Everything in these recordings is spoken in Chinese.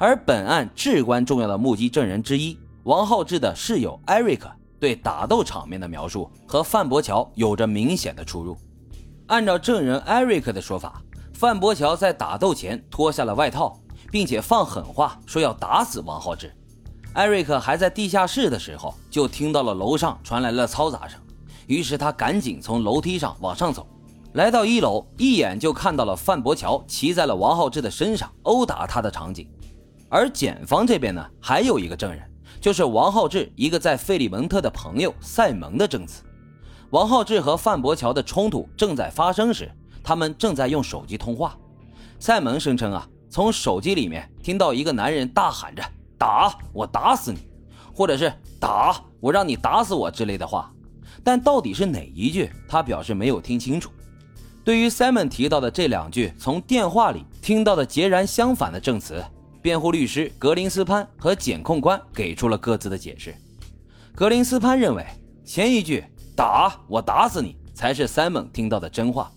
而本案至关重要的目击证人之一王浩志的室友艾瑞克对打斗场面的描述和范伯桥有着明显的出入。按照证人艾瑞克的说法，范伯桥在打斗前脱下了外套，并且放狠话说要打死王浩志。艾瑞克还在地下室的时候，就听到了楼上传来了嘈杂声，于是他赶紧从楼梯上往上走。来到一楼，一眼就看到了范伯桥骑在了王浩志的身上殴打他的场景。而检方这边呢，还有一个证人，就是王浩志一个在费利蒙特的朋友塞蒙的证词。王浩志和范伯桥的冲突正在发生时，他们正在用手机通话。塞蒙声称啊，从手机里面听到一个男人大喊着“打我，打死你”，或者是“打我，让你打死我”之类的话。但到底是哪一句，他表示没有听清楚。对于 Simon 提到的这两句从电话里听到的截然相反的证词，辩护律师格林斯潘和检控官给出了各自的解释。格林斯潘认为，前一句“打我打死你”才是 Simon 听到的真话，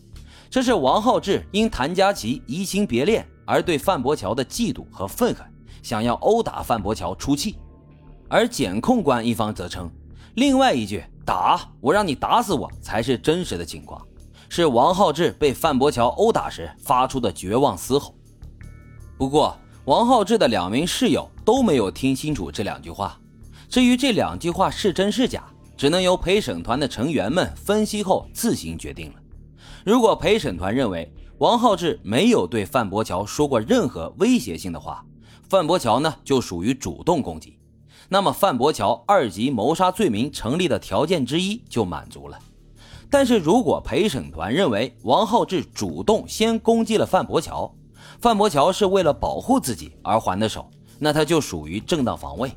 这是王浩志因谭佳琪移情别恋而对范伯桥的嫉妒和愤恨，想要殴打范伯桥出气。而检控官一方则称，另外一句“打我让你打死我”才是真实的情况。是王浩志被范伯桥殴打时发出的绝望嘶吼。不过，王浩志的两名室友都没有听清楚这两句话。至于这两句话是真是假，只能由陪审团的成员们分析后自行决定了。如果陪审团认为王浩志没有对范伯桥说过任何威胁性的话，范伯桥呢就属于主动攻击，那么范伯桥二级谋杀罪名成立的条件之一就满足了。但是如果陪审团认为王浩志主动先攻击了范伯桥，范伯桥是为了保护自己而还的手，那他就属于正当防卫。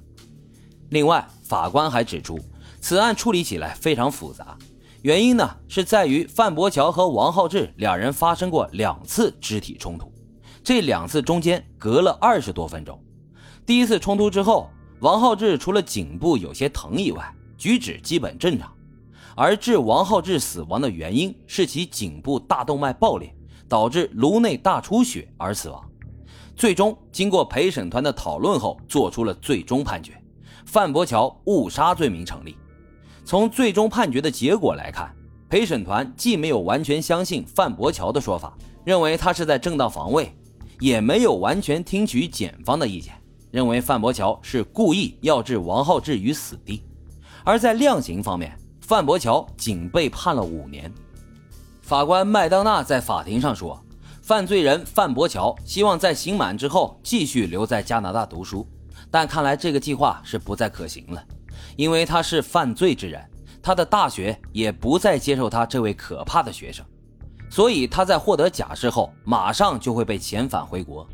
另外，法官还指出，此案处理起来非常复杂，原因呢是在于范伯桥和王浩志两人发生过两次肢体冲突，这两次中间隔了二十多分钟。第一次冲突之后，王浩志除了颈部有些疼以外，举止基本正常。而致王浩志死亡的原因是其颈部大动脉爆裂，导致颅内大出血而死亡。最终经过陪审团的讨论后，做出了最终判决：范伯桥误杀罪名成立。从最终判决的结果来看，陪审团既没有完全相信范伯桥的说法，认为他是在正当防卫，也没有完全听取检方的意见，认为范伯桥是故意要置王浩志于死地。而在量刑方面，范伯桥仅被判了五年。法官麦当娜在法庭上说：“犯罪人范伯桥希望在刑满之后继续留在加拿大读书，但看来这个计划是不再可行了，因为他是犯罪之人，他的大学也不再接受他这位可怕的学生，所以他在获得假释后马上就会被遣返回国。”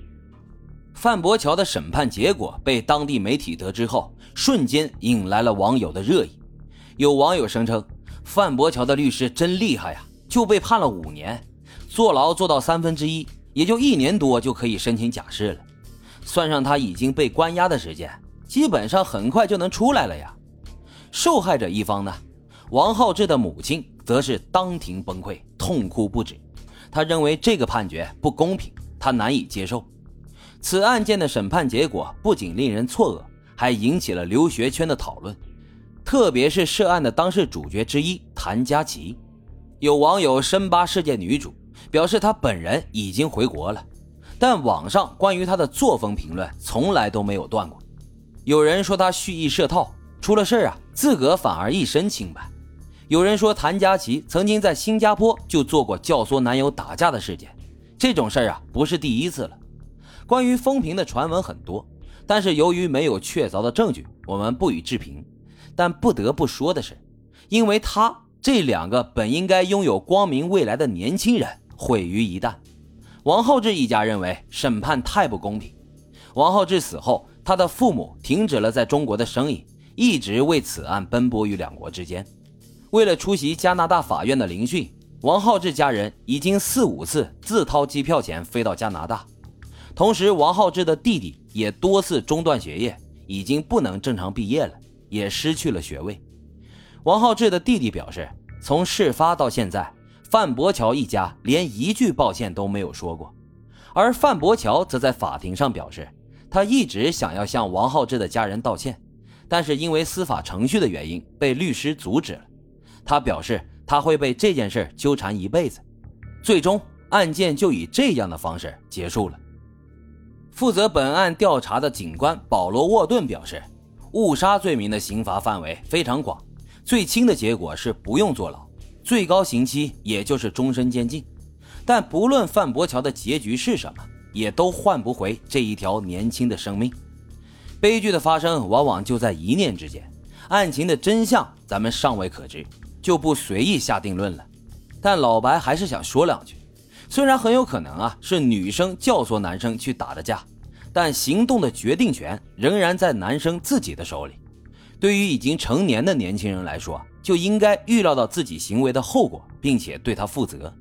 范伯桥的审判结果被当地媒体得知后，瞬间引来了网友的热议。有网友声称，范伯桥的律师真厉害呀，就被判了五年，坐牢坐到三分之一，也就一年多就可以申请假释了。算上他已经被关押的时间，基本上很快就能出来了呀。受害者一方呢，王浩志的母亲则是当庭崩溃，痛哭不止。他认为这个判决不公平，他难以接受。此案件的审判结果不仅令人错愕，还引起了留学圈的讨论。特别是涉案的当事主角之一谭佳琪，有网友深扒事件女主，表示她本人已经回国了，但网上关于她的作风评论从来都没有断过。有人说她蓄意设套，出了事啊，自个反而一身清白。有人说谭佳琪曾经在新加坡就做过教唆男友打架的事件，这种事儿啊不是第一次了。关于风评的传闻很多，但是由于没有确凿的证据，我们不予置评。但不得不说的是，因为她这两个本应该拥有光明未来的年轻人毁于一旦。王浩志一家认为审判太不公平。王浩志死后，他的父母停止了在中国的生意，一直为此案奔波于两国之间。为了出席加拿大法院的聆讯，王浩志家人已经四五次自掏机票钱飞到加拿大。同时，王浩志的弟弟也多次中断学业，已经不能正常毕业了。也失去了学位。王浩志的弟弟表示，从事发到现在，范伯桥一家连一句抱歉都没有说过。而范伯桥则在法庭上表示，他一直想要向王浩志的家人道歉，但是因为司法程序的原因被律师阻止了。他表示他会被这件事纠缠一辈子。最终，案件就以这样的方式结束了。负责本案调查的警官保罗·沃顿表示，误杀罪名的刑罚范围非常广，最轻的结果是不用坐牢，最高刑期也就是终身监禁。但不论范伯桥的结局是什么。也都换不回这一条年轻的生命。悲剧的发生往往就在一念之间，案情的真相咱们尚未可知，就不随意下定论了。但老白还是想说两句：虽然很有可能啊是女生教唆男生去打的架，但行动的决定权仍然在男生自己的手里。对于已经成年的年轻人来说，就应该预料到自己行为的后果，并且对他负责。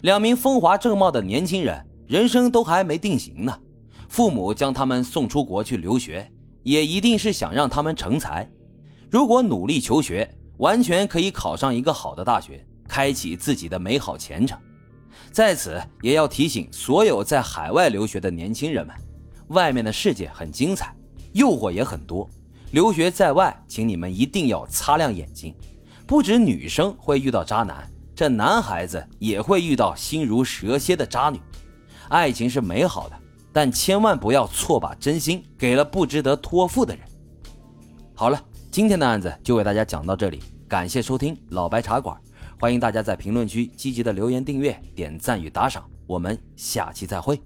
两名风华正茂的年轻人。人生都还没定型呢，父母将他们送出国去留学，也一定是想让他们成才。如果努力求学，完全可以考上一个好的大学，开启自己的美好前程。在此，也要提醒所有在海外留学的年轻人们，外面的世界很精彩，诱惑也很多。留学在外，请你们一定要擦亮眼睛。不止女生会遇到渣男，这男孩子也会遇到心如蛇蝎的渣女。爱情是美好的，但千万不要错把真心给了不值得托付的人。好了，今天的案子就为大家讲到这里，感谢收听老白茶馆，欢迎大家在评论区积极的留言、订阅、点赞与打赏，我们下期再会。